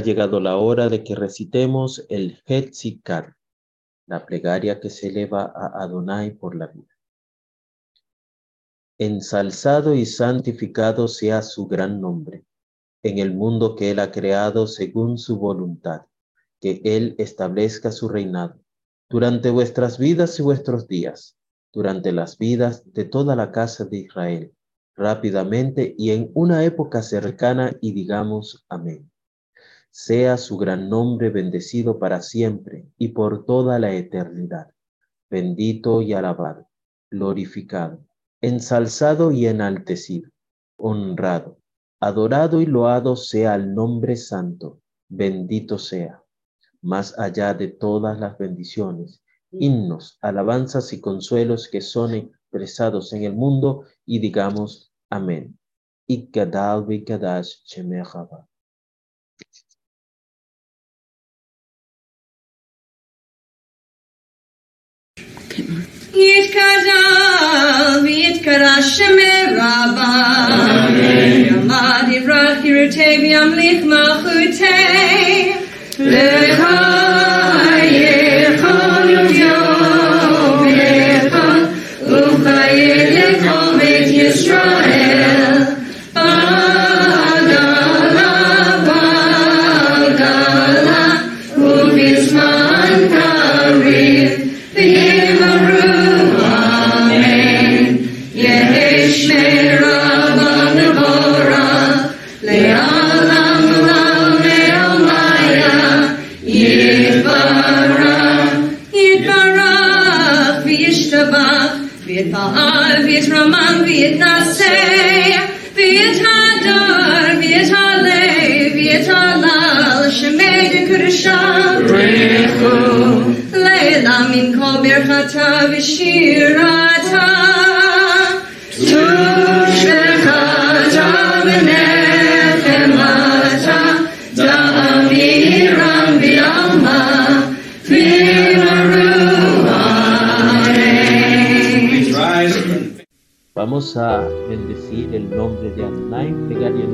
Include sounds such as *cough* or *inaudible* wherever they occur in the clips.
Ha llegado la hora de que recitemos el Hetzikar, la plegaria que se eleva a Adonai por la vida. Ensalzado y santificado sea su gran nombre en el mundo que Él ha creado según su voluntad, que Él establezca su reinado durante vuestras vidas y vuestros días, durante las vidas de toda la casa de Israel, rápidamente y en una época cercana y digamos amén. Sea su gran nombre bendecido para siempre y por toda la eternidad. Bendito y alabado, glorificado, ensalzado y enaltecido, honrado, adorado y loado sea el nombre santo, bendito sea, más allá de todas las bendiciones, himnos, alabanzas y consuelos que son expresados en el mundo y digamos amén. Yitkara, Yitkara Shemer Rabba. Yamad Yivrach Yirutei V'yamlich שמי דקדושה ברכו לילה מן כל ברכתה ושירתה תושבחתה ונחמתה דאמירם בעלמא ויאמרו אמן Vamos a bendecir el nombre de Adonai, plegaria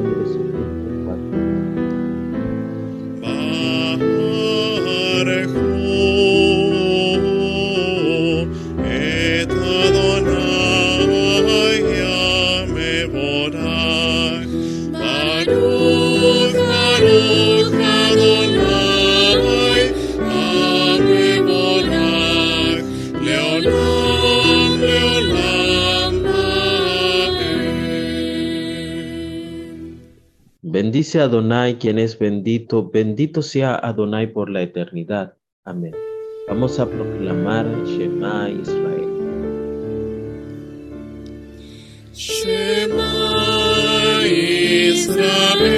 Bendice a Adonai, quien es bendito, bendito sea Adonai por la eternidad. Amén. Vamos a proclamar Shema Israel. Shema Israel,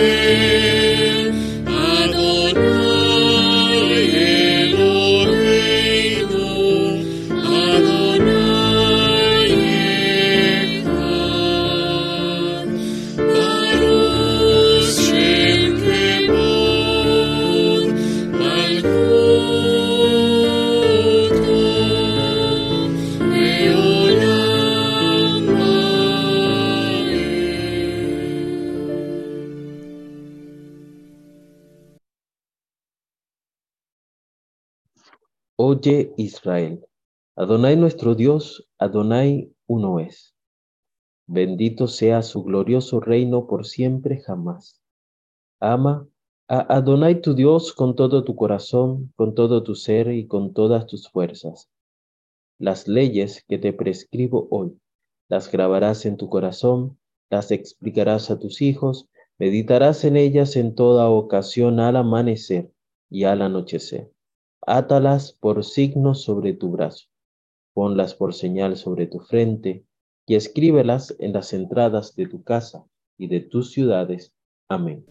Israel, Adonai nuestro Dios, Adonai uno es. Bendito sea su glorioso reino por siempre jamás. Ama a Adonai tu Dios con todo tu corazón, con todo tu ser y con todas tus fuerzas. Las leyes que te prescribo hoy, las grabarás en tu corazón, las explicarás a tus hijos, meditarás en ellas en toda ocasión al amanecer y al anochecer. Átalas por signos sobre tu brazo, ponlas por señal sobre tu frente y escríbelas en las entradas de tu casa y de tus ciudades. Amén.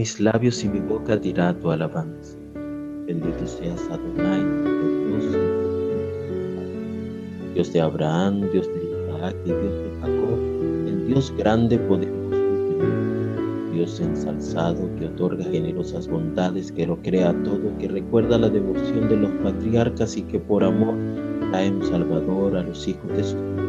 Mis labios y mi boca dirá tu alabanza. Bendito seas Adonai, Dios, Dios de Abraham, Dios de Isaac y Dios de Jacob, el Dios grande, poderoso Dios ensalzado que otorga generosas bondades, que lo crea todo, que recuerda la devoción de los patriarcas y que por amor trae un Salvador a los hijos de hijos.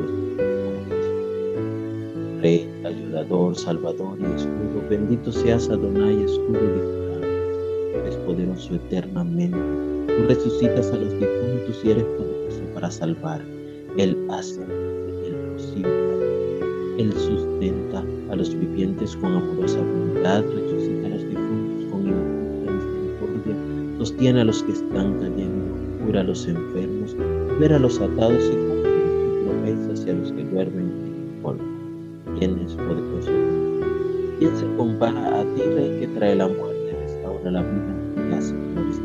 Rey, ayudador, salvador y escudo, bendito seas Adonai, escudo y. Eres poderoso eternamente. Tú resucitas a los difuntos y eres poderoso para salvar. Él hace el posible. Él sustenta a los vivientes con amorosa voluntad, resucita a los difuntos con infinita misericordia, sostiene a los que están cayendo, cura a los enfermos, libera a los atados y cumple sus promesas y a los que duermen ¿Quién se compara a ti, Rey, que trae la muerte, restaura la vida y hace florecer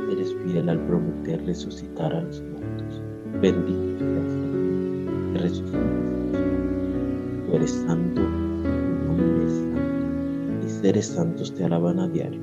el Eres fiel al prometer resucitar a los muertos. Bendito seas Dios, que resucitas los. Tú eres santo, tu nombre es santo, y seres santos te alaban a diario,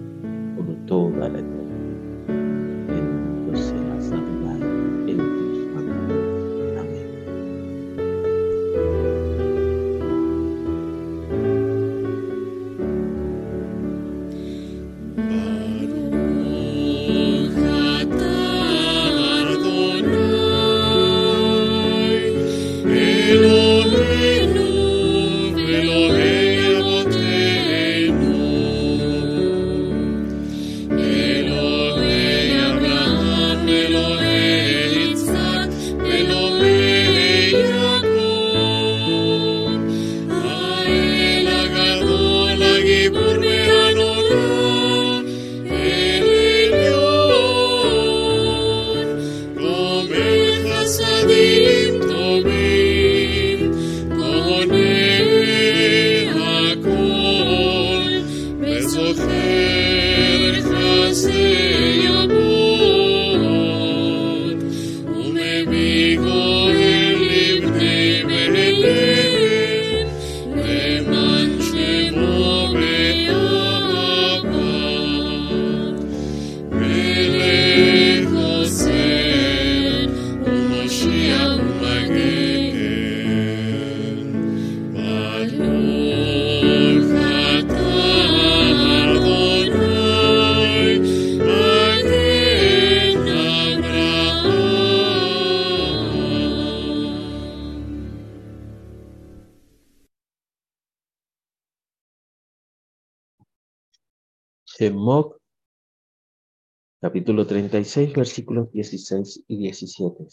capítulo 36, versículos 16 y 17.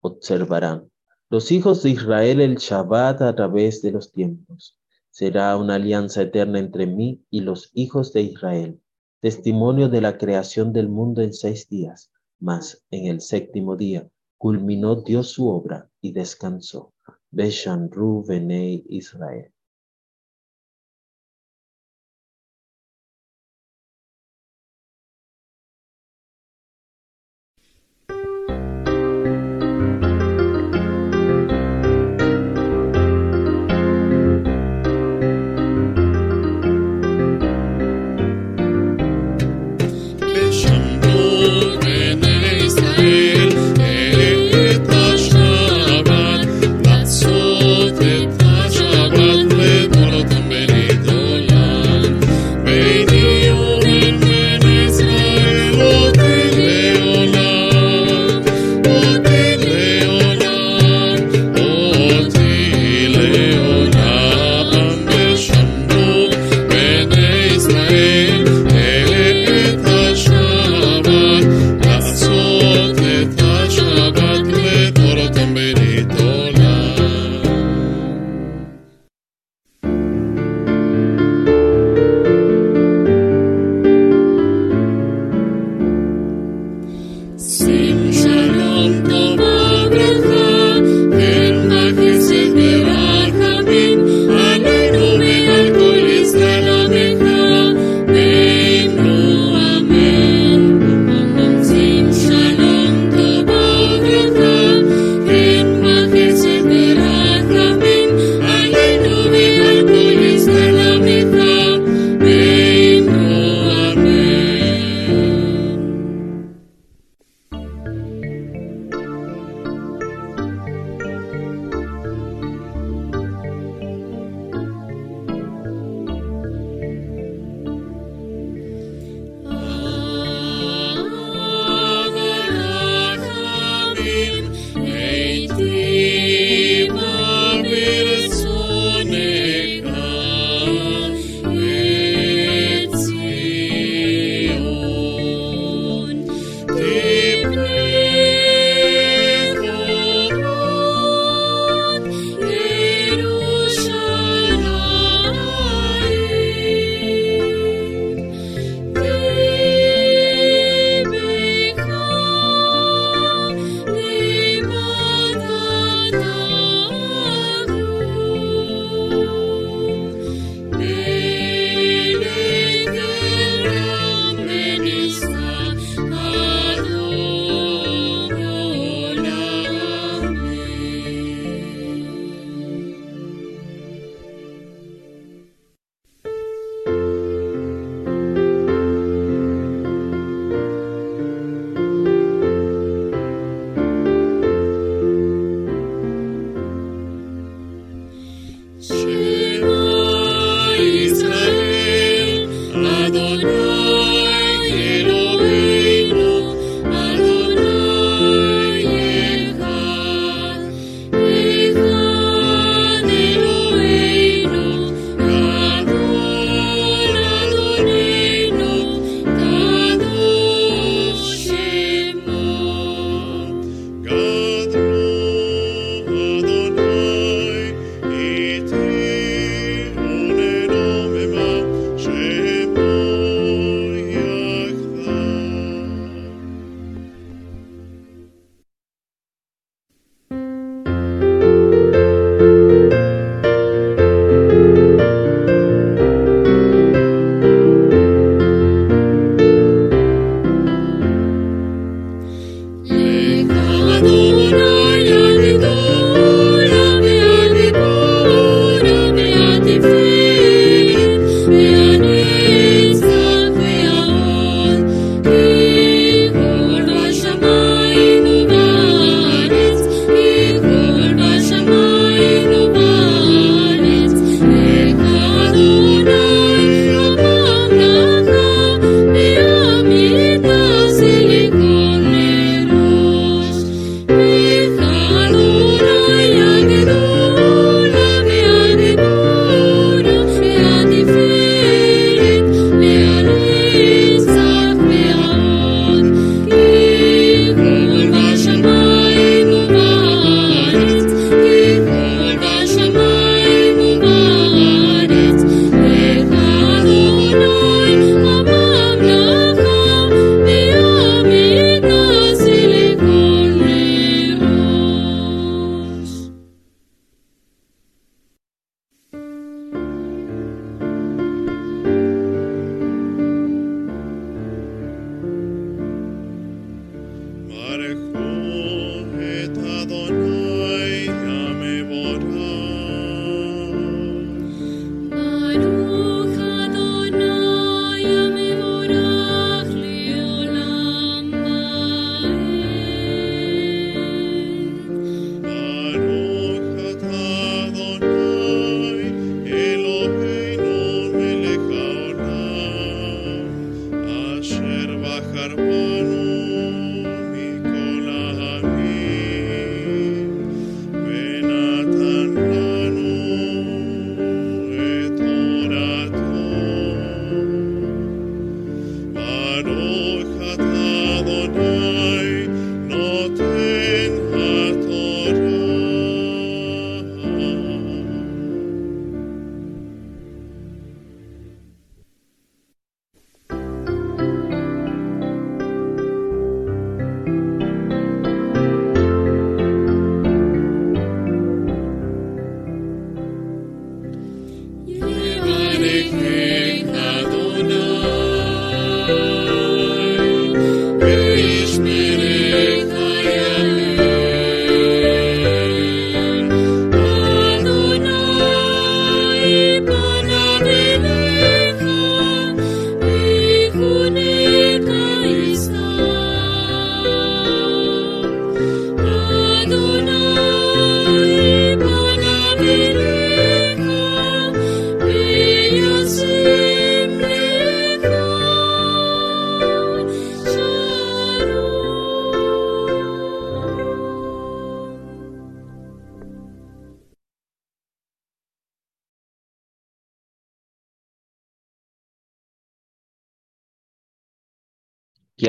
Observarán los hijos de Israel el Shabbat a través de los tiempos. Será una alianza eterna entre mí y los hijos de Israel, testimonio de la creación del mundo en seis días, mas en el séptimo día culminó Dios su obra y descansó. Beshan Ru Israel.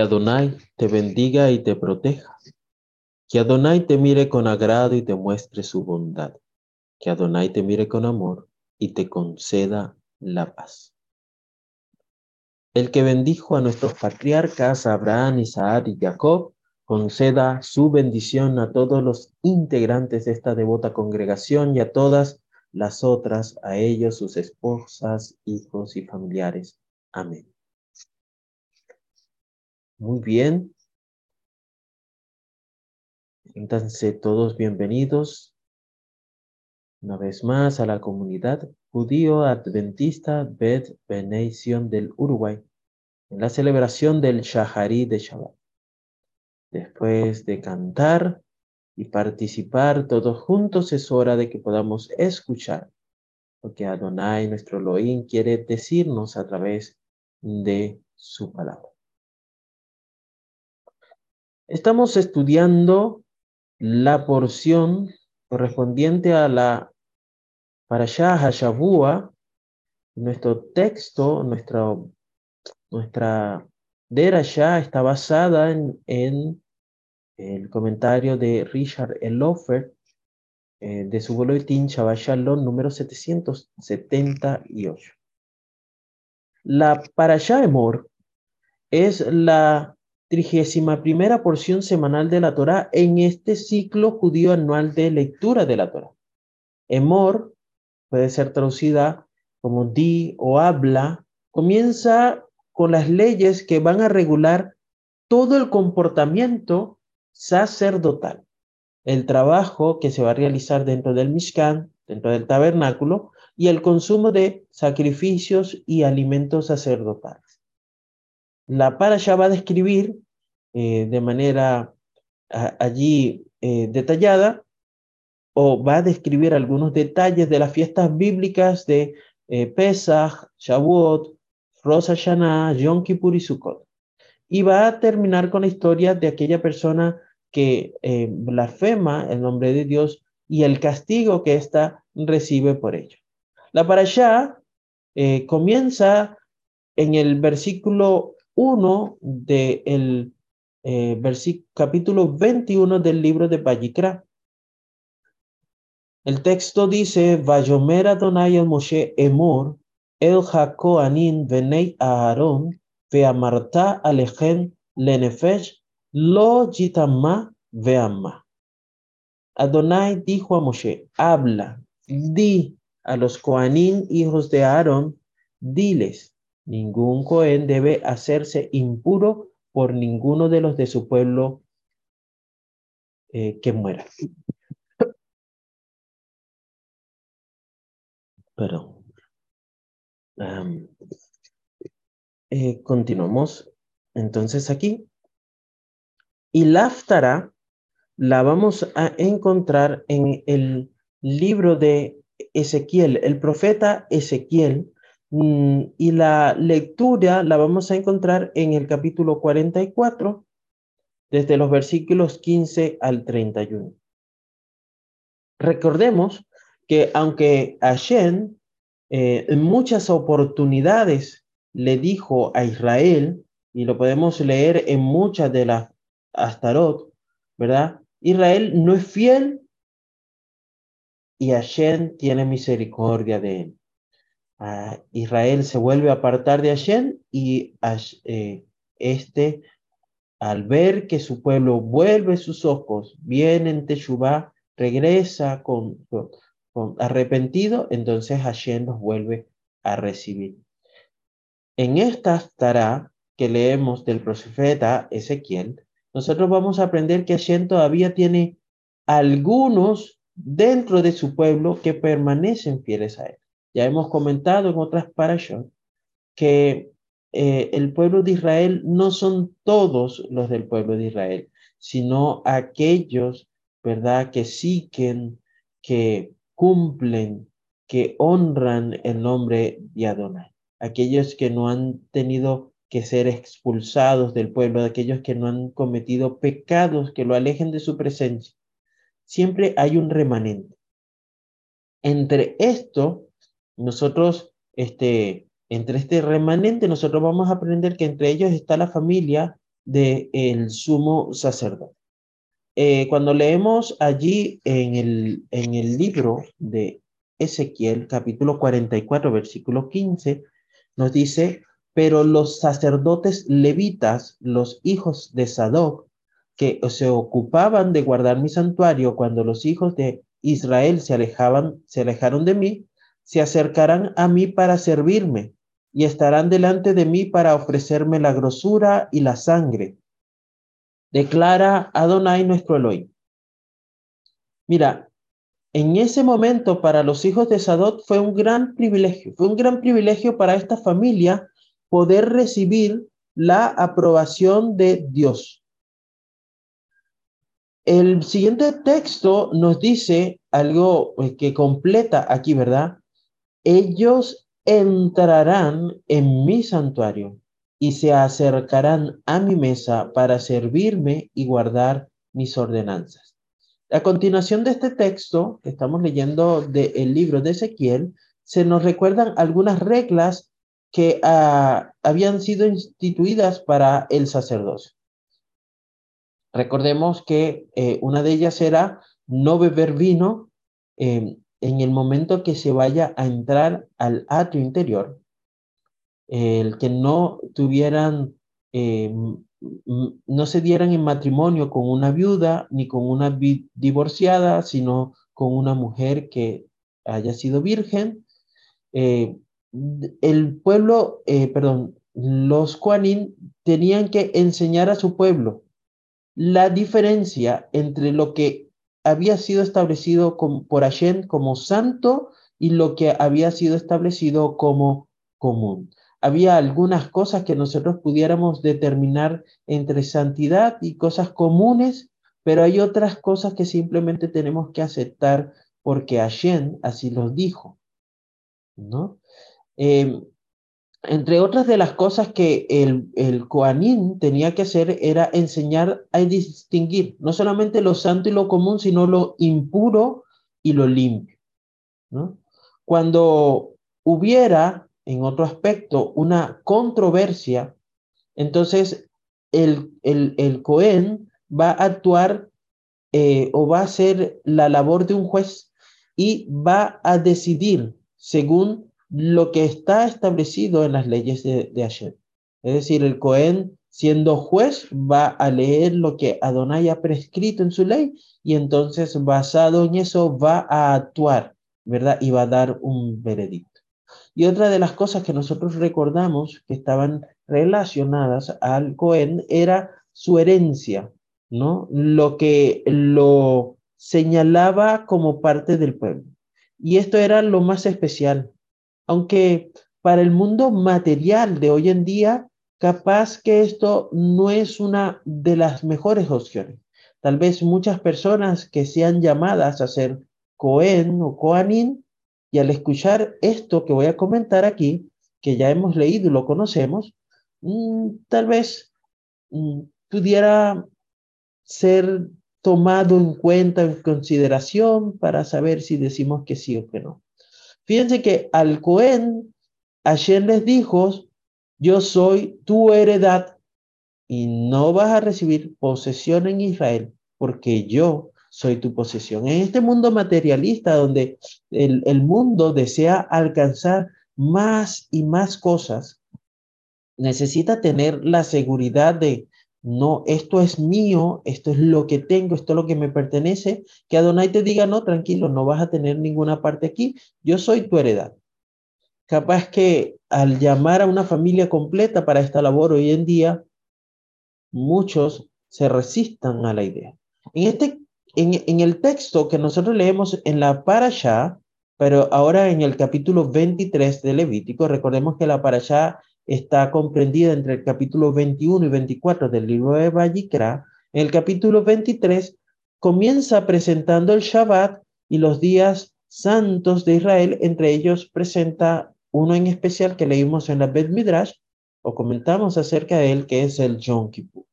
Adonai te bendiga y te proteja. Que Adonai te mire con agrado y te muestre su bondad. Que Adonai te mire con amor y te conceda la paz. El que bendijo a nuestros patriarcas Abraham, Isaac y Jacob, conceda su bendición a todos los integrantes de esta devota congregación y a todas las otras, a ellos, sus esposas, hijos y familiares. Amén. Muy bien. Entonces, todos bienvenidos una vez más a la comunidad judío adventista Bet Benation del Uruguay en la celebración del Shahari de Shabbat. Después de cantar y participar todos juntos, es hora de que podamos escuchar lo que Adonai, nuestro Elohim, quiere decirnos a través de su palabra. Estamos estudiando la porción correspondiente a la Parashah Hashavua, nuestro texto, nuestra, nuestra Derashah está basada en, en el comentario de Richard Elofer eh, de su boletín Shabbat Shalom número 778. La Parashah Emor es la trigésima primera porción semanal de la Torá en este ciclo judío anual de lectura de la Torá. Emor puede ser traducida como di o habla, comienza con las leyes que van a regular todo el comportamiento sacerdotal, el trabajo que se va a realizar dentro del Mishkan, dentro del tabernáculo, y el consumo de sacrificios y alimentos sacerdotales. La parasha va a describir eh, de manera allí eh, detallada o va a describir algunos detalles de las fiestas bíblicas de eh, Pesach, Shavuot, Rosh Hashanah, Yom Kippur y Sukkot. Y va a terminar con la historia de aquella persona que blasfema el nombre de Dios y el castigo que ésta recibe por ello. La parasha comienza en el versículo 1 del eh, capítulo 21 del libro de Bayikra. El texto dice, Vayomer Adonai el Moshe Emor, el Jacoanin venei Aaron, veamarta alejen lenefesh, lo jitama veama. Adonai dijo a Moshe, habla, di a los Coanín, hijos de Aarón, diles, Ningún Cohen debe hacerse impuro por ninguno de los de su pueblo eh, que muera. *coughs* Pero eh, continuamos entonces aquí. Y la aftara la vamos a encontrar en el libro de Ezequiel, el profeta Ezequiel, y la lectura la vamos a encontrar en el capítulo 44, desde los versículos 15 al 31. Recordemos que aunque Hashem eh, en muchas oportunidades le dijo a Israel, y lo podemos leer en muchas de las Astarot, ¿verdad? Israel no es fiel y Hashem tiene misericordia de él. Israel se vuelve a apartar de Hashem y eh, este, al ver que su pueblo vuelve sus ojos, viene en Teshuvah, regresa con, arrepentido, entonces Hashem los vuelve a recibir. En esta estará que leemos del profeta Ezequiel, nosotros vamos a aprender que Hashem todavía tiene algunos dentro de su pueblo que permanecen fieles a él. Ya hemos comentado en otras parashot que eh, el pueblo de Israel no son todos los del pueblo de Israel, sino aquellos, ¿verdad?, que siguen, que cumplen, que honran el nombre de Adonai. Aquellos que no han tenido que ser expulsados del pueblo, aquellos que no han cometido pecados que lo alejen de su presencia. Siempre hay un remanente. Entre esto nosotros, este, entre este remanente, nosotros vamos a aprender que entre ellos está la familia del el sumo sacerdote. Eh, cuando leemos allí en el, en el libro de Ezequiel, capítulo 44, versículo 15, nos dice, pero los sacerdotes levitas, los hijos de Sadoc, que se ocupaban de guardar mi santuario cuando los hijos de Israel se alejaban, se alejaron de mí, se acercarán a mí para servirme y estarán delante de mí para ofrecerme la grosura y la sangre. Declara Adonai nuestro Elohim. Mira, en ese momento para los hijos de Sadot fue un gran privilegio, fue un gran privilegio para esta familia poder recibir la aprobación de Dios. El siguiente texto nos dice algo eh, que completa aquí, ¿verdad? Ellos entrarán en mi santuario y se acercarán a mi mesa para servirme y guardar mis ordenanzas. A continuación de este texto que estamos leyendo del libro de Ezequiel, se nos recuerdan algunas reglas que ah, habían sido instituidas para el sacerdocio. Recordemos que eh, una de ellas era no beber vino eh, en el momento que se vaya a entrar al atrio interior, el que no tuvieran, eh, no se dieran en matrimonio con una viuda ni con una divorciada, sino con una mujer que haya sido virgen. Eh, el pueblo, eh, perdón, los Kuanin tenían que enseñar a su pueblo la diferencia entre lo que había sido establecido por Hashem como santo y lo que había sido establecido como común. Había algunas cosas que nosotros pudiéramos determinar entre santidad y cosas comunes, pero hay otras cosas que simplemente tenemos que aceptar porque Hashem así los dijo, ¿no? Em, entre otras de las cosas que el, el Koanín tenía que hacer era enseñar a distinguir no solamente lo santo y lo común, sino lo impuro y lo limpio. Cuando hubiera, en otro aspecto, una controversia, entonces el, el, el Cohen va a actuar eh, o va a hacer la labor de un juez y va a decidir según lo que está establecido en las leyes de, de Hashem. Es decir, el Cohen, siendo juez, va a leer lo que Adonai ha prescrito en su ley y entonces, basado en eso, va a actuar, ¿verdad? Y va a dar un veredicto. Y otra de las cosas que nosotros recordamos que estaban relacionadas al Cohen era su herencia, ¿no? Lo que lo señalaba como parte del pueblo. Y esto era lo más especial, aunque para el mundo material de hoy en día, capaz que esto no es una de las mejores opciones. Tal vez muchas personas que sean llamadas a ser Cohen o Coanin, y al escuchar esto que voy a comentar aquí, que ya hemos leído y lo conocemos, mm, tal vez mm, pudiera ser tomado en cuenta, en consideración, para saber si decimos que sí o que no. Fíjense que al Cohen, ayer les dijo, yo soy tu heredad y no vas a recibir posesión en Israel porque yo soy tu posesión. En este mundo materialista donde el, el mundo desea alcanzar más y más cosas, necesita tener la seguridad de no, esto es mío, esto es lo que tengo, esto es lo que me pertenece, que Adonai te diga, no, tranquilo, no vas a tener ninguna parte aquí, yo soy tu heredad. Capaz que al llamar a una familia completa para esta labor hoy en día, muchos se resistan a la idea. En, este, en, el texto que nosotros leemos en la parasha, pero ahora en el capítulo 23 de Levítico, recordemos que la parasha está comprendida entre el capítulo 21 y 24 del libro de Vallicra. El capítulo 23 comienza presentando el Shabbat y los días santos de Israel, entre ellos presenta uno en especial que leímos en la Bet Midrash o comentamos acerca de él, que es el Yom Kippur.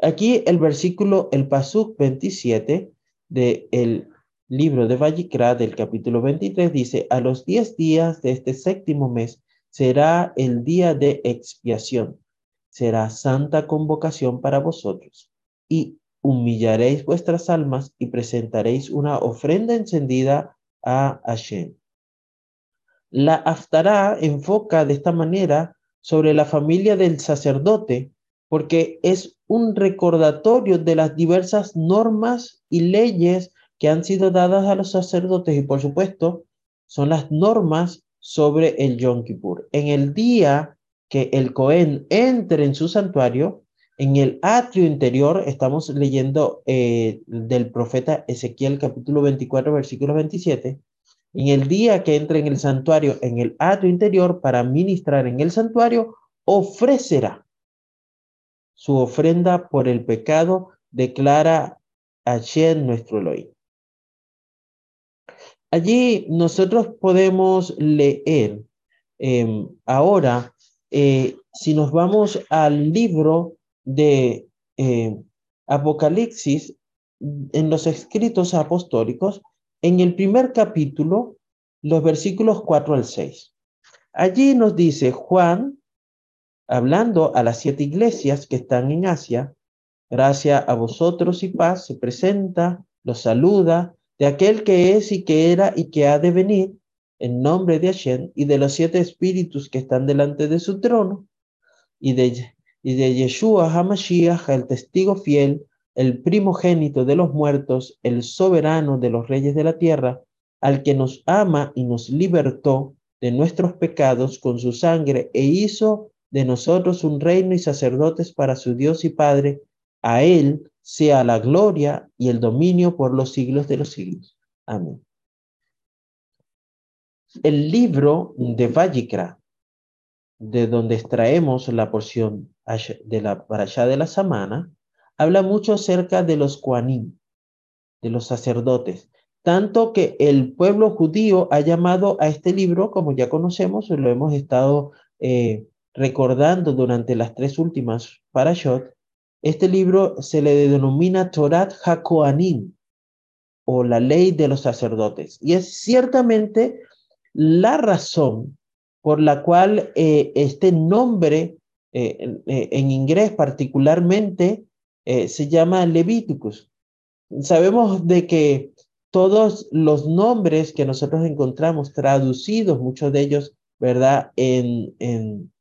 Aquí el versículo, el Pasuk 27 del libro de Vallicra del capítulo 23 dice, a los diez días de este séptimo mes será el día de expiación. será santa convocación para vosotros, y humillaréis vuestras almas y presentaréis una ofrenda encendida a Hashem. La Haftarah enfoca de esta manera sobre la familia del sacerdote, porque es un recordatorio de las diversas normas y leyes que han sido dadas a los sacerdotes y por supuesto son las normas sobre el Yom Kippur. En el día que el Cohen entre en su santuario, en el atrio interior, estamos leyendo eh, del profeta Ezequiel capítulo 24, versículo 27, en el día que entre en el santuario, en el atrio interior, para ministrar en el santuario, ofrecerá su ofrenda por el pecado, declara Hashem nuestro Elohim. Allí nosotros podemos leer em, ahora, eh, si nos vamos al libro de em, Apocalipsis, en los escritos apostólicos, en el primer capítulo, los versículos 4 al 6. Allí nos dice Juan, hablando a las siete iglesias que están en Asia, gracia a vosotros y paz, se presenta, los saluda, de aquel que es y que era y que ha de venir, en nombre de Hashem y de los siete espíritus que están delante de su trono, y de, y de Yeshua HaMashiach, el testigo fiel, el primogénito de los muertos, el soberano de los reyes de la tierra, al que nos ama y nos libertó de nuestros pecados con su sangre e hizo de nosotros un reino y sacerdotes para su Dios y Padre, a él sea la gloria y el dominio por los siglos de los siglos. Amén. El libro de Vajikra, de donde extraemos la porción de la parashá de la semana, habla mucho acerca de los Koanim, de los sacerdotes, tanto que el pueblo judío ha llamado a este libro, como ya conocemos, lo hemos estado eh, recordando durante las tres últimas parashot, este libro se le denomina Torat HaKoanim, o la ley de los sacerdotes, y es ciertamente la razón por la cual eh, este nombre eh, en inglés particularmente eh, se llama Levíticos. Sabemos de que todos los nombres que nosotros encontramos traducidos, muchos de ellos, ¿verdad? En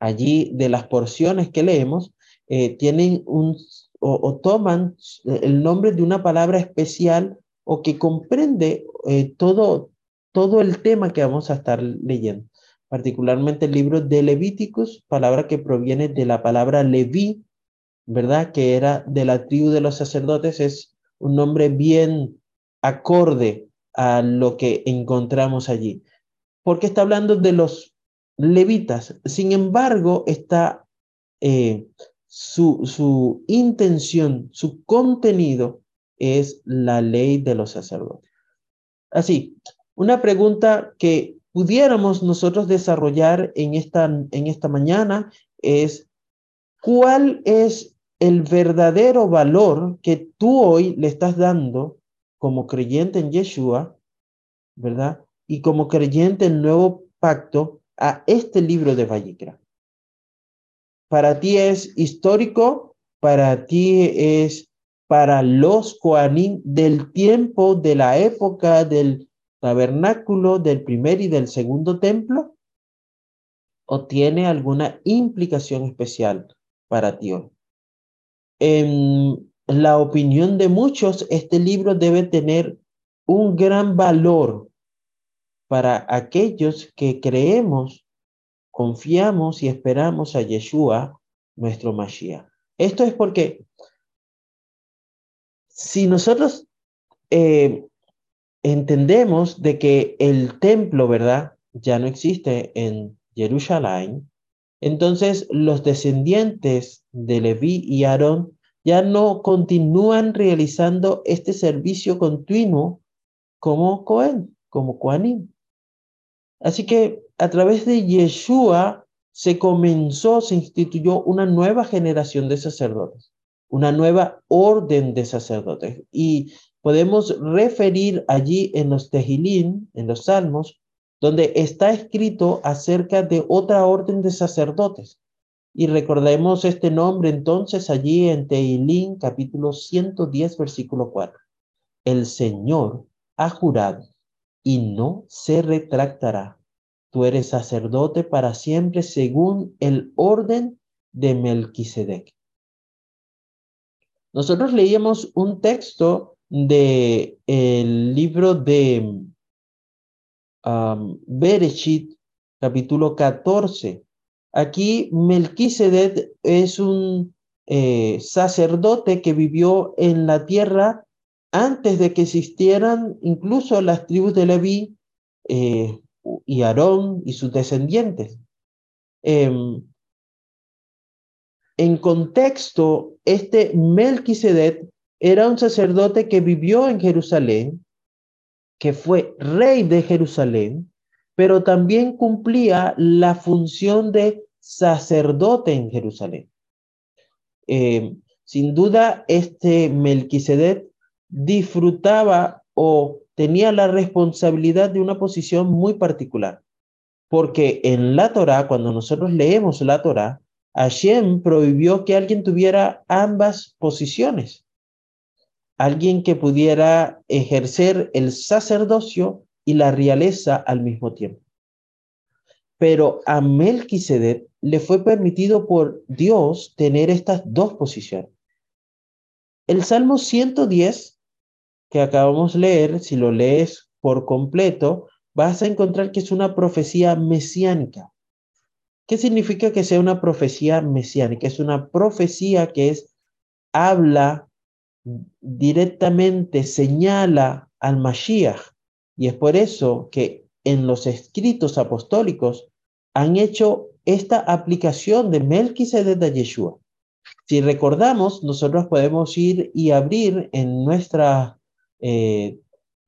allí de las porciones que leemos, eh, tienen un o, toman el nombre de una palabra especial o que comprende eh, todo, todo el tema que vamos a estar leyendo. Particularmente el libro de Levíticos, palabra que proviene de la palabra Leví, ¿verdad? Que era de la tribu de los sacerdotes, es un nombre bien acorde a lo que encontramos allí. Porque está hablando de los levitas. Sin embargo, está eh, su, su intención, su contenido es la ley de los sacerdotes. Así, una pregunta que pudiéramos nosotros desarrollar en esta, en esta mañana es, ¿cuál es el verdadero valor que tú hoy le estás dando como creyente en Yeshua, ¿verdad? Y como creyente en nuevo pacto a este libro de Vallecra. Para ti es histórico, para ti es para los Koanim del tiempo, de la época del tabernáculo, del primer y del segundo templo, o tiene alguna implicación especial para ti en la opinión de muchos, este libro debe tener un gran valor para aquellos que creemos, confiamos y esperamos a Yeshua, nuestro Mashiach. Esto es porque si nosotros eh, entendemos de que el templo, ¿verdad? Ya no existe en Jerusalén, entonces los descendientes de Leví y Aarón ya no continúan realizando este servicio continuo como Cohen, como Coanim. Así que a través de Yeshua se comenzó, se instituyó una nueva generación de sacerdotes, una nueva orden de sacerdotes. Y podemos referir allí en los Tejilín, en los Salmos, donde está escrito acerca de otra orden de sacerdotes, Y recordemos este nombre entonces allí en Teilín capítulo 110 versículo 4. El Señor ha jurado y no se retractará. Tú eres sacerdote para siempre según el orden de Melquisedec. Nosotros leíamos un texto de el libro de um, Bereshit, capítulo 14. Aquí Melquisedec es un eh, sacerdote que vivió en la tierra antes de que existieran incluso las tribus de Leví eh, y Aarón y sus descendientes. Em, en contexto, este Melquisedec era un sacerdote que vivió en Jerusalén, que fue rey de Jerusalén, pero también cumplía la función de sacerdote en Jerusalén. Em, sin duda, este Melquisedec disfrutaba o tenía la responsabilidad de una posición muy particular. Porque en la Torá, cuando nosotros leemos la Torá, Hashem prohibió que alguien tuviera ambas posiciones. Alguien que pudiera ejercer el sacerdocio y la realeza al mismo tiempo. Pero a Melquisedec le fue permitido por Dios tener estas dos posiciones. El Salmo 110 que acabamos de leer, si lo lees por completo, vas a encontrar que es una profecía mesiánica. ¿Qué significa que sea una profecía mesiánica? Es una profecía que es, habla directamente, señala al Mashiach. Y es por eso que en los escritos apostólicos han hecho esta aplicación de Melquisedec de Yeshua. Si recordamos, nosotros podemos ir y abrir en nuestra eh,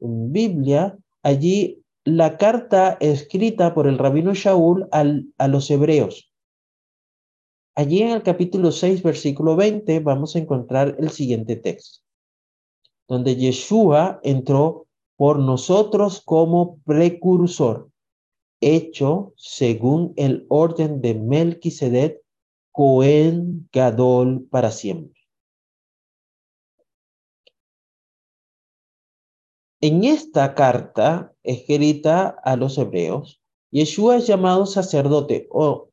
Biblia, allí la carta escrita por el rabino Shaul al, a los hebreos. Allí en el capítulo 6, versículo 20, vamos a encontrar el siguiente texto, donde Yeshua entró por nosotros como precursor, hecho según el orden de Melquisedec, Cohen Gadol para siempre. En esta carta escrita a los hebreos, Yeshua es llamado sacerdote o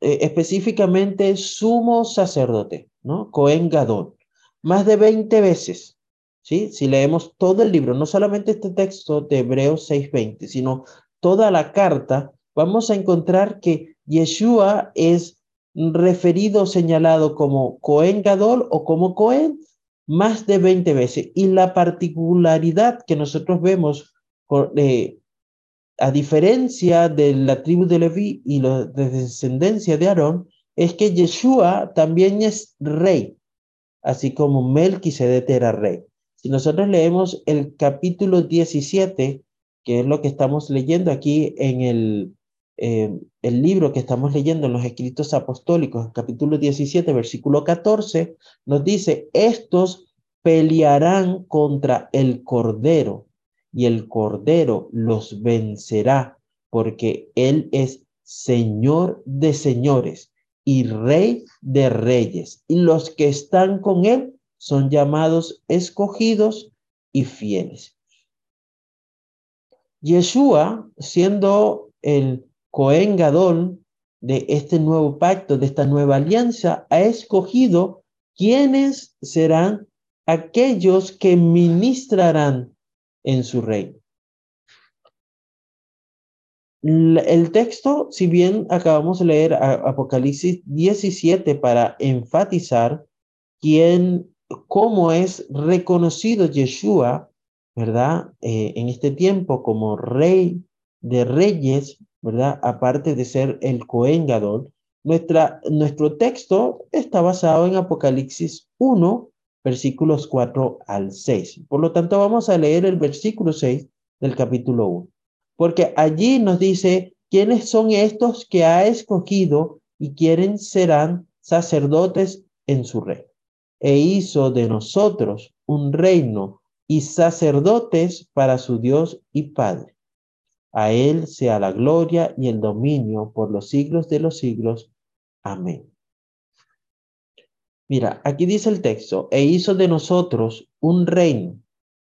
eh, específicamente sumo sacerdote, ¿no? Cohen Gadol, más de 20 veces. ¿sí? Si leemos todo el libro, no solamente este texto de Hebreos 6:20, sino toda la carta, vamos a encontrar que Yeshua es referido, señalado como Cohen Gadol o como Cohen más de 20 veces. Y la particularidad que nosotros vemos, eh, a diferencia de la tribu de Leví y la de descendencia de Aarón, es que Yeshua también es rey, así como Melquisedec era rey. Si nosotros leemos el capítulo 17, que es lo que estamos leyendo aquí en el eh, el libro que estamos leyendo en los escritos apostólicos, capítulo 17, versículo 14, nos dice, estos pelearán contra el Cordero y el Cordero los vencerá porque Él es Señor de señores y Rey de reyes. Y los que están con Él son llamados escogidos y fieles. Yeshua, siendo el Cohen Gadol de este nuevo pacto, de esta nueva alianza, ha escogido quienes serán aquellos que ministrarán en su reino. El texto, si bien acabamos de leer Apocalipsis 17 para enfatizar quién, cómo es reconocido Yeshua, ¿verdad? Eh, en este tiempo como rey de reyes, ¿verdad? Aparte de ser el Cohen Gadol, nuestro texto está basado en Apocalipsis 1, versículos 4 al 6. Por lo tanto, vamos a leer el versículo 6 del capítulo 1, porque allí nos dice quiénes son estos que ha escogido y quieren serán sacerdotes en su reino. E hizo de nosotros un reino y sacerdotes para su Dios y Padre. A Él sea la gloria y el dominio por los siglos de los siglos. Amén. Mira, aquí dice el texto, e hizo de nosotros un reino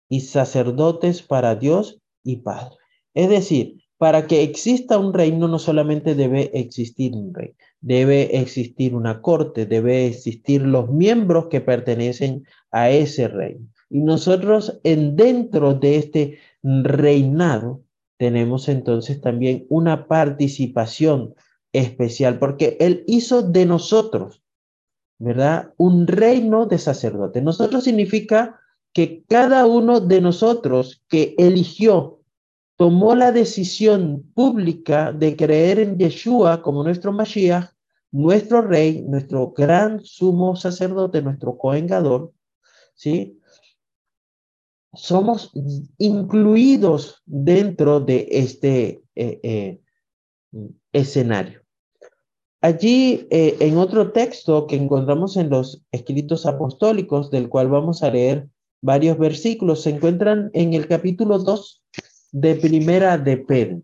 y sacerdotes para Dios y Padre. Es decir, para que exista un reino no solamente debe existir un rey, debe existir una corte, debe existir los miembros que pertenecen a ese reino. Y nosotros en dentro de este reinado tenemos entonces también una participación especial porque él hizo de nosotros, ¿verdad? Un reino de sacerdotes. Nosotros significa que cada uno de nosotros que eligió, tomó la decisión pública de creer en Yeshua como nuestro Mashiach, nuestro rey, nuestro gran sumo sacerdote, nuestro coengador, ¿sí? Somos incluidos dentro de este eh, eh, escenario. Allí, eh, en otro texto que encontramos en los escritos apostólicos, del cual vamos a leer varios versículos, se encuentran en el capítulo 2 de Primera de Pedro.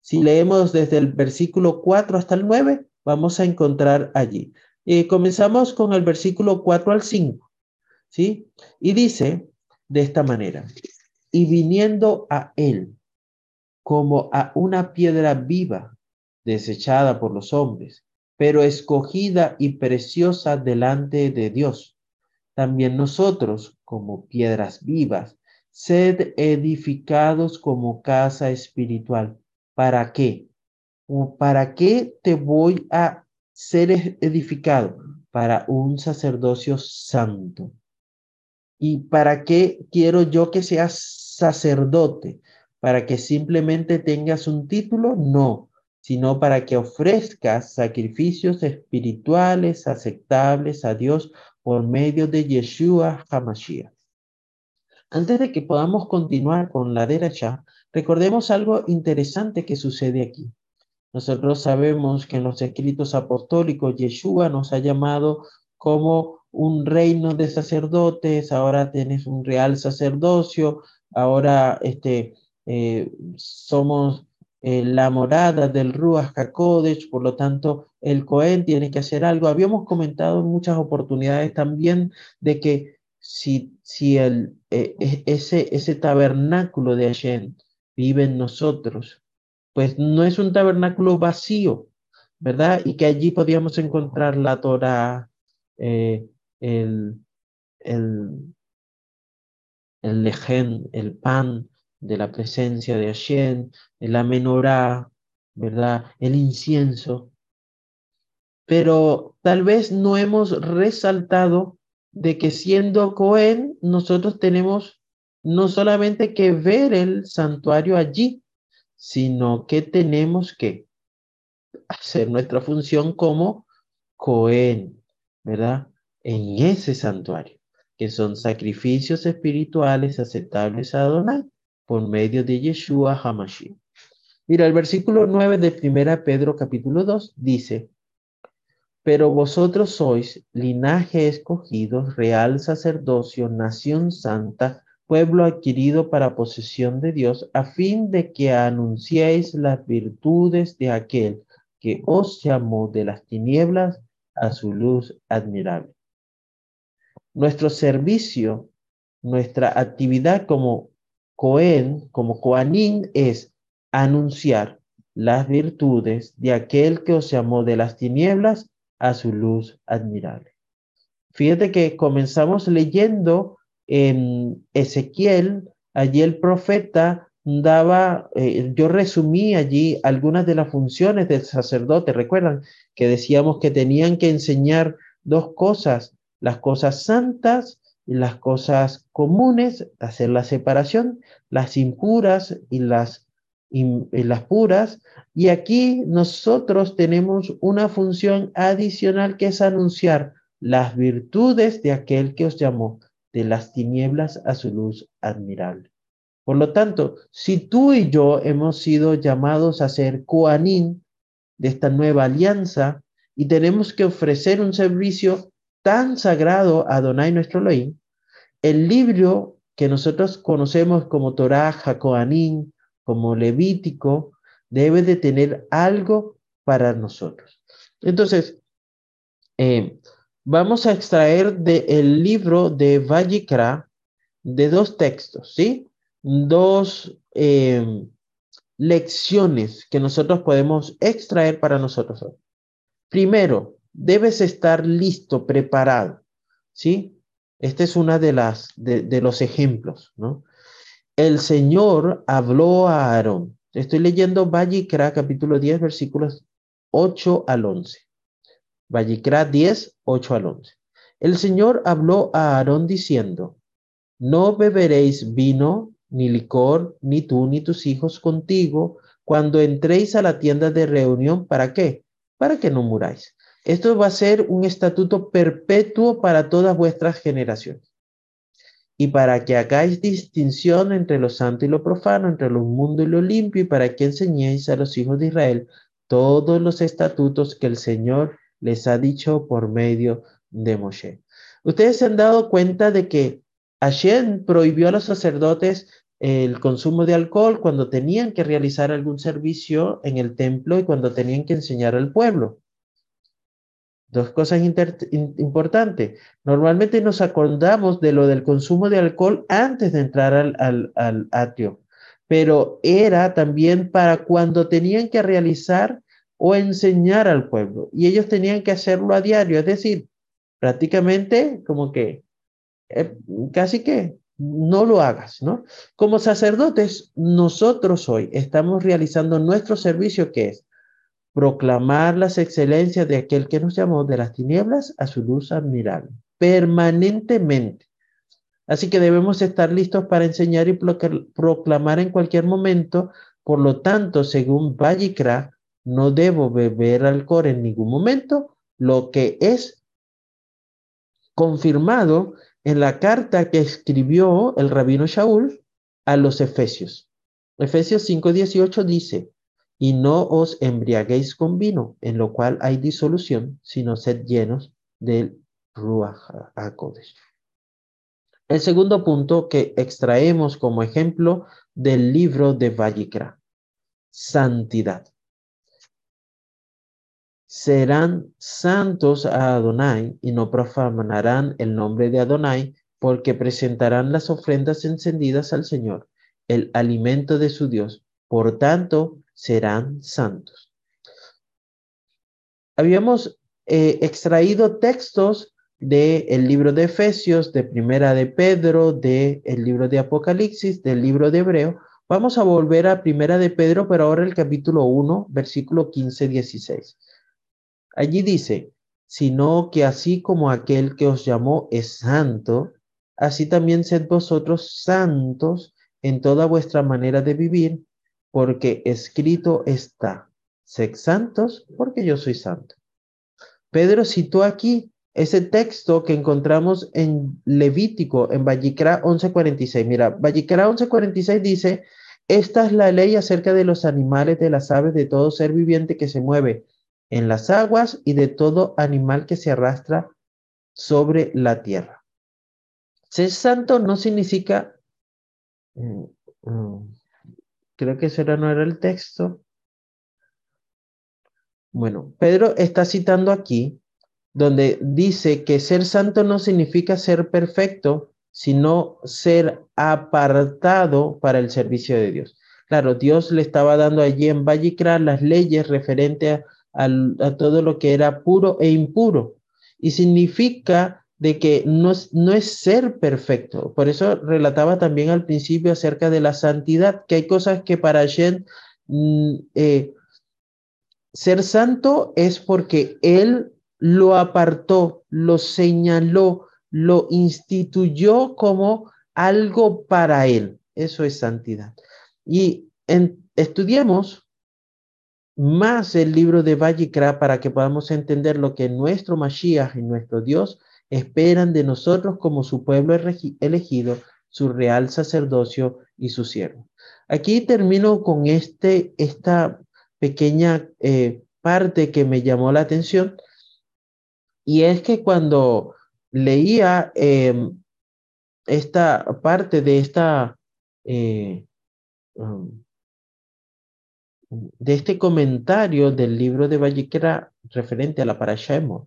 Si leemos desde el versículo 4 hasta el 9, vamos a encontrar allí. Comenzamos con el versículo 4 al 5, ¿sí? Y dice de esta manera, y viniendo a él como a una piedra viva, desechada por los hombres, pero escogida y preciosa delante de Dios. También nosotros, como piedras vivas, sed edificados como casa espiritual. ¿Para qué? ¿Para qué te voy a ser edificado? Para un sacerdocio santo. ¿Y para qué quiero yo que seas sacerdote? ¿Para que simplemente tengas un título? No, sino para que ofrezcas sacrificios espirituales aceptables a Dios por medio de Yeshua HaMashiach. Antes de que podamos continuar con la derecha, recordemos algo interesante que sucede aquí. Nosotros sabemos que en los escritos apostólicos Yeshua nos ha llamado como un reino de sacerdotes, ahora tienes un real sacerdocio, ahora este, eh, somos eh, la morada del Ruach HaKodesh, por lo tanto, el Cohen tiene que hacer algo. Habíamos comentado en muchas oportunidades también de que si, si el, eh, e, ese, ese tabernáculo de Hashem vive en nosotros, pues no es un tabernáculo vacío, ¿verdad? Y que allí podíamos encontrar la Torah, eh, el, el, el el pan, de la presencia de Hashem, la menorá, ¿verdad? El incienso. Pero tal vez no hemos resaltado de que siendo Cohen, nosotros tenemos no solamente que ver el santuario allí, sino que tenemos que hacer nuestra función como Cohen, ¿verdad? En ese santuario, que son sacrificios espirituales aceptables a Adonai por medio de Yeshua Hamashiach. Mira, el versículo 9 de 1 Pedro capítulo 2 dice, pero vosotros sois linaje escogido, real sacerdocio, nación santa, pueblo adquirido para posesión de Dios, a fin de que anunciéis las virtudes de aquel que os llamó de las tinieblas a su luz admirable. Nuestro servicio, nuestra actividad como Cohen, como Coanín, es anunciar las virtudes de aquel que os llamó de las tinieblas a su luz admirable. Fíjate que comenzamos leyendo en Ezequiel, allí el profeta daba, eh, yo resumí allí algunas de las funciones del sacerdote. Recuerdan que decíamos que tenían que enseñar dos cosas, las cosas santas las cosas comunes, hacer la separación, las impuras y las, las puras. Y aquí nosotros tenemos una función adicional que es anunciar las virtudes de aquel que os llamó de las tinieblas a su luz admirable. Por lo tanto, si tú y yo hemos sido llamados a ser coanín de esta nueva alianza y tenemos que ofrecer un servicio tan sagrado a Adonai nuestro Elohim, el libro que nosotros conocemos como Torah, Jacoanín, como Levítico, debe de tener algo para nosotros. Entonces, eh, vamos a extraer del libro de Vallicra de dos textos, ¿sí? Dos eh, lecciones que nosotros podemos extraer para nosotros. Primero, debes estar listo, preparado, ¿sí? Este es una de las de, de los ejemplos, ¿no? El Señor habló a Aarón. Estoy leyendo Vallicra capítulo 10 versículos 8 al 11. Vallicra 10, 8 al 11. El Señor habló a Aarón diciendo, no beberéis vino, ni licor, ni tú, ni tus hijos contigo, cuando entréis a la tienda de reunión. ¿Para qué? Para que no muráis. Esto va a ser un estatuto perpetuo para todas vuestras generaciones. Y para que hagáis distinción entre lo santo y lo profano, entre lo mundo y lo limpio, y para que enseñéis a los hijos de Israel todos los estatutos que el Señor les ha dicho por medio de Moshe. Ustedes se han dado cuenta de que Hashem prohibió a los sacerdotes el consumo de alcohol cuando tenían que realizar algún servicio en el templo y cuando tenían que enseñar al pueblo. Dos cosas importantes. Normalmente nos acordamos de lo del consumo de alcohol antes de entrar al, al, atrio, pero era también para cuando tenían que realizar o enseñar al pueblo. Y ellos tenían que hacerlo a diario, es decir, prácticamente como que, eh, casi que no lo hagas, ¿no? Como sacerdotes, nosotros hoy estamos realizando nuestro servicio que es proclamar las excelencias de aquel que nos llamó de las tinieblas a su luz admirable, permanentemente. Así que debemos estar listos para enseñar y proclamar en cualquier momento. Por lo tanto, según Vallicra, no debo beber alcohol en ningún momento, lo que es confirmado en la carta que escribió el rabino Shaul a los Efesios. Efesios 5:18 dice, y no os embriaguéis con vino, en lo cual hay disolución, sino sed llenos del Ruach HaKodesh. El segundo punto que extraemos como ejemplo del libro de Vallicra, santidad serán santos a Adonai y no profanarán el nombre de Adonai, porque presentarán las ofrendas encendidas al Señor, el alimento de su Dios. Por tanto, serán santos. Habíamos eh, extraído textos del libro de Efesios, de Primera de Pedro, del el libro de Apocalipsis, del libro de Hebreo. Vamos a volver a Primera de Pedro, pero ahora el capítulo 1, versículo 15-16. Allí dice, sino que así como aquel que os llamó es santo, así también sed vosotros santos en toda vuestra manera de vivir, porque escrito está, sed santos porque yo soy santo. Pedro citó aquí ese texto que encontramos en Levítico, en Vallicra 11:46. Mira, Vallicra 11:46 dice, esta es la ley acerca de los animales, de las aves, de todo ser viviente que se mueve en las aguas y de todo animal que se arrastra sobre la tierra. Ser santo no significa, mm, mm, creo que ese no era el texto. Bueno, Pedro está citando aquí donde dice que ser santo no significa ser perfecto, sino ser apartado para el servicio de Dios. Claro, Dios le estaba dando allí en Vallicra las leyes referentes a a todo lo que era puro e impuro. Y significa de que no, no es ser perfecto. Por eso relataba también al principio acerca de la santidad, que hay cosas que para Shen mm, eh, ser santo es porque él lo apartó, lo señaló, lo instituyó como algo para él. Eso es santidad. Y estudiemos más el libro de Vallicra para que podamos entender lo que nuestro Mashiach y nuestro Dios esperan de nosotros como su pueblo elegido, su real sacerdocio y su siervo. Aquí termino con este, esta pequeña eh, parte que me llamó la atención y es que cuando leía em, esta parte de esta eh, um, de este comentario del libro de Vallequera referente a la Parashá Emor.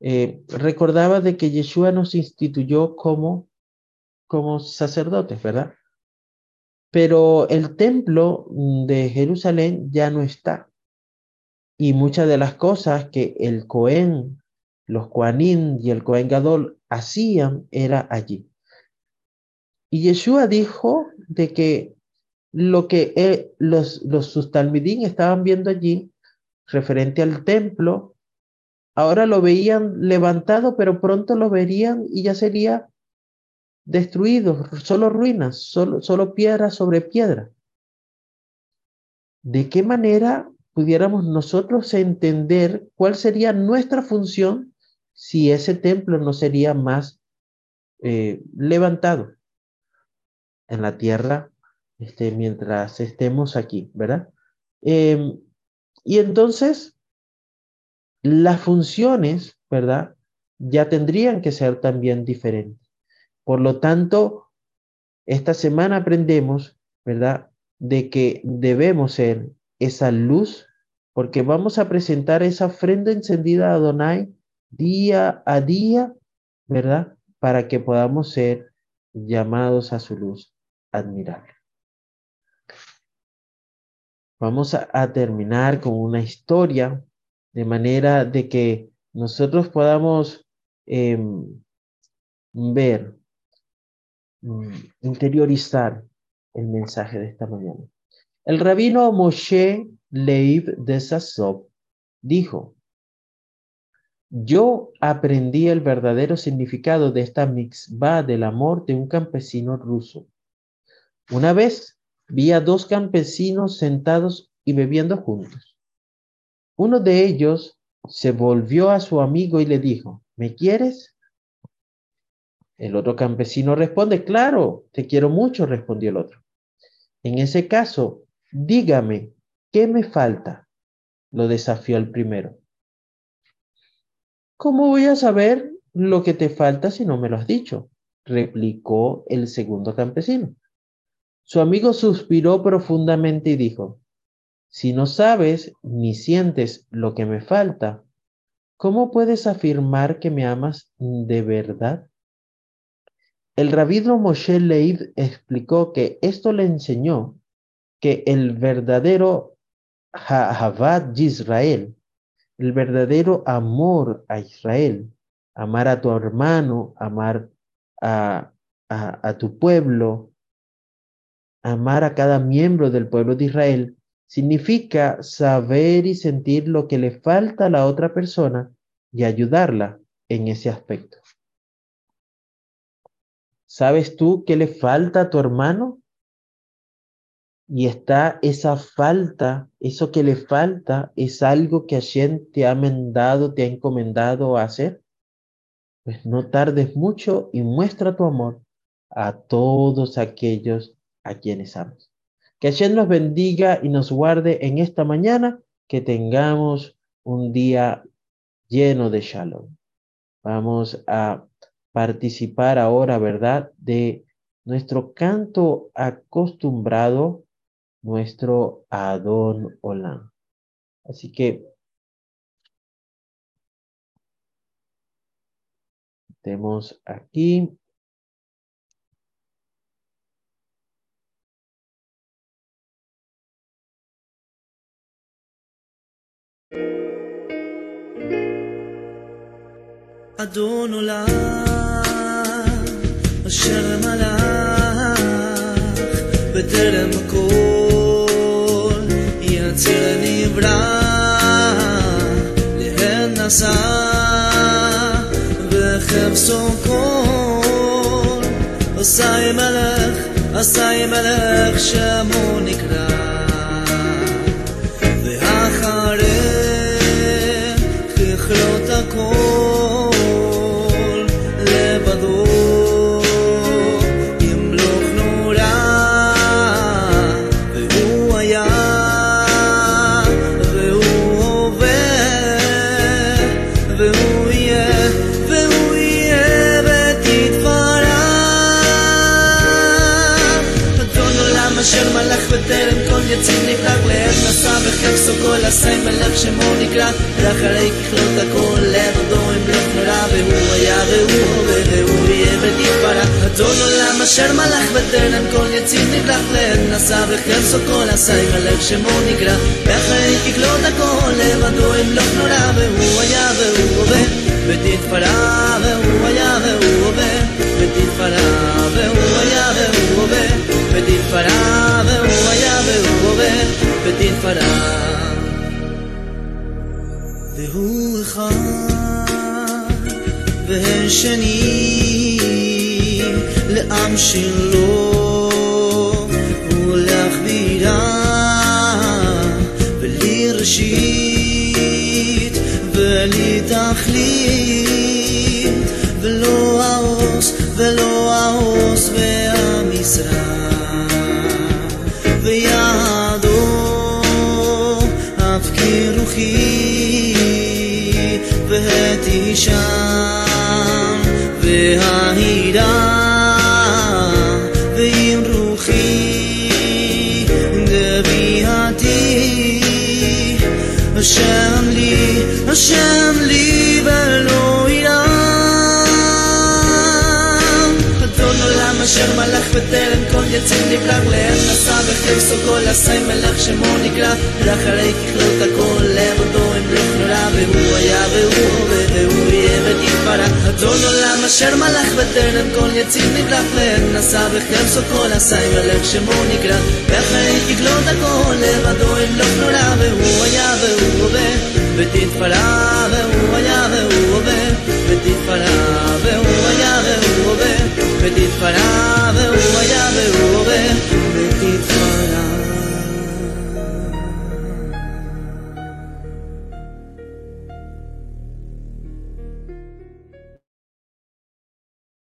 Eh, recordaba de que Yeshua nos instituyó como, como sacerdotes, ¿verdad? Pero el templo de Jerusalén ya no está. Y muchas de las cosas que el Cohen, los Koanim y el Cohen Gadol hacían era allí. Y Yeshua dijo de que lo que eh, los, los estaban viendo allí, referente al templo, ahora lo veían levantado, pero pronto lo verían y ya sería destruido, solo ruinas, solo, solo piedra sobre piedra. ¿De qué manera pudiéramos nosotros entender cuál sería nuestra función si ese templo no sería más eh, levantado en la tierra este, mientras estemos aquí, ¿verdad? Em, y entonces, las funciones, ¿verdad? Ya tendrían que ser también diferentes. Por lo tanto, esta semana aprendemos, ¿verdad? De que debemos ser esa luz, porque vamos a presentar esa ofrenda encendida a Adonai día a día, ¿verdad? Para que podamos ser llamados a su luz admirable. Vamos a, a, terminar con una historia de manera de que nosotros podamos eh, ver, mm, interiorizar el mensaje de esta mañana. El rabino Moshe Leib de Sasov dijo, yo aprendí el verdadero significado de esta mixba del amor de un campesino ruso. Una vez vi a dos campesinos sentados y bebiendo juntos. Uno de ellos se volvió a su amigo y le dijo, ¿me quieres? El otro campesino responde, claro, te quiero mucho, respondió el otro. En ese caso, dígame, ¿qué me falta? Lo desafió el primero. ¿Cómo voy a saber lo que te falta si no me lo has dicho? replicó el segundo campesino. Su amigo suspiró profundamente y dijo, si no sabes ni sientes lo que me falta, ¿cómo puedes afirmar que me amas de verdad? El rabino Moshe Leib explicó que esto le enseñó que el verdadero Havad Israel, el verdadero amor a Israel, amar a tu hermano, amar a tu pueblo, amar a cada miembro del pueblo de Israel, significa saber y sentir lo que le falta a la otra persona y ayudarla en ese aspecto. ¿Sabes tú qué le falta a tu hermano? Y está esa falta, eso que le falta, es algo que Hashem te ha mandado, te ha encomendado a hacer. Pues no tardes mucho y muestra tu amor a todos aquellos a quienes amas. Que Hashem nos bendiga y nos guarde en esta mañana, que tengamos un día lleno de shalom. Vamos a participar ahora, ¿verdad? De nuestro canto acostumbrado, nuestro Adón Olam. Así que tenemos aquí אדון עולם, אשר מלך בטרם כל יציר נברא, להן נשא וחפשו כל, עשי מלך, עשי מלך שמו נקרא, עשי מלך שמו נקרא ואחרי ככלות הכל לבדו ימלוך נורא והוא היה והוא הווה והוא יהיה ותתפרע אדון עולם אשר מלך בטרם כל יציב נבלח לעד נשא וחפצו כל עשי מלך שמו נקרא. ואחרי ככלות הכל לבדו ימלוך נורא והוא היה והוא נבלח לעד נשא וחפצו כל עשי מלך שמו נקרא. ואחרי ככלות הכל לעבודו ימלוך נורא והוא היה והוא הווה והוא יהיה ותתפרע אדון עולם אשר מלך בטרם כל יציב נבלח לעד נשא וחפצו כל עשי מלך שמו נקרא. ואחרי ככלות הכל לבדו ימלוך נורא והוא היה והוא הווה ותתפרע והוא היה והוא הווה ותתפרע והוא היה והוא הווה petit farà, veu ballar, veu bé,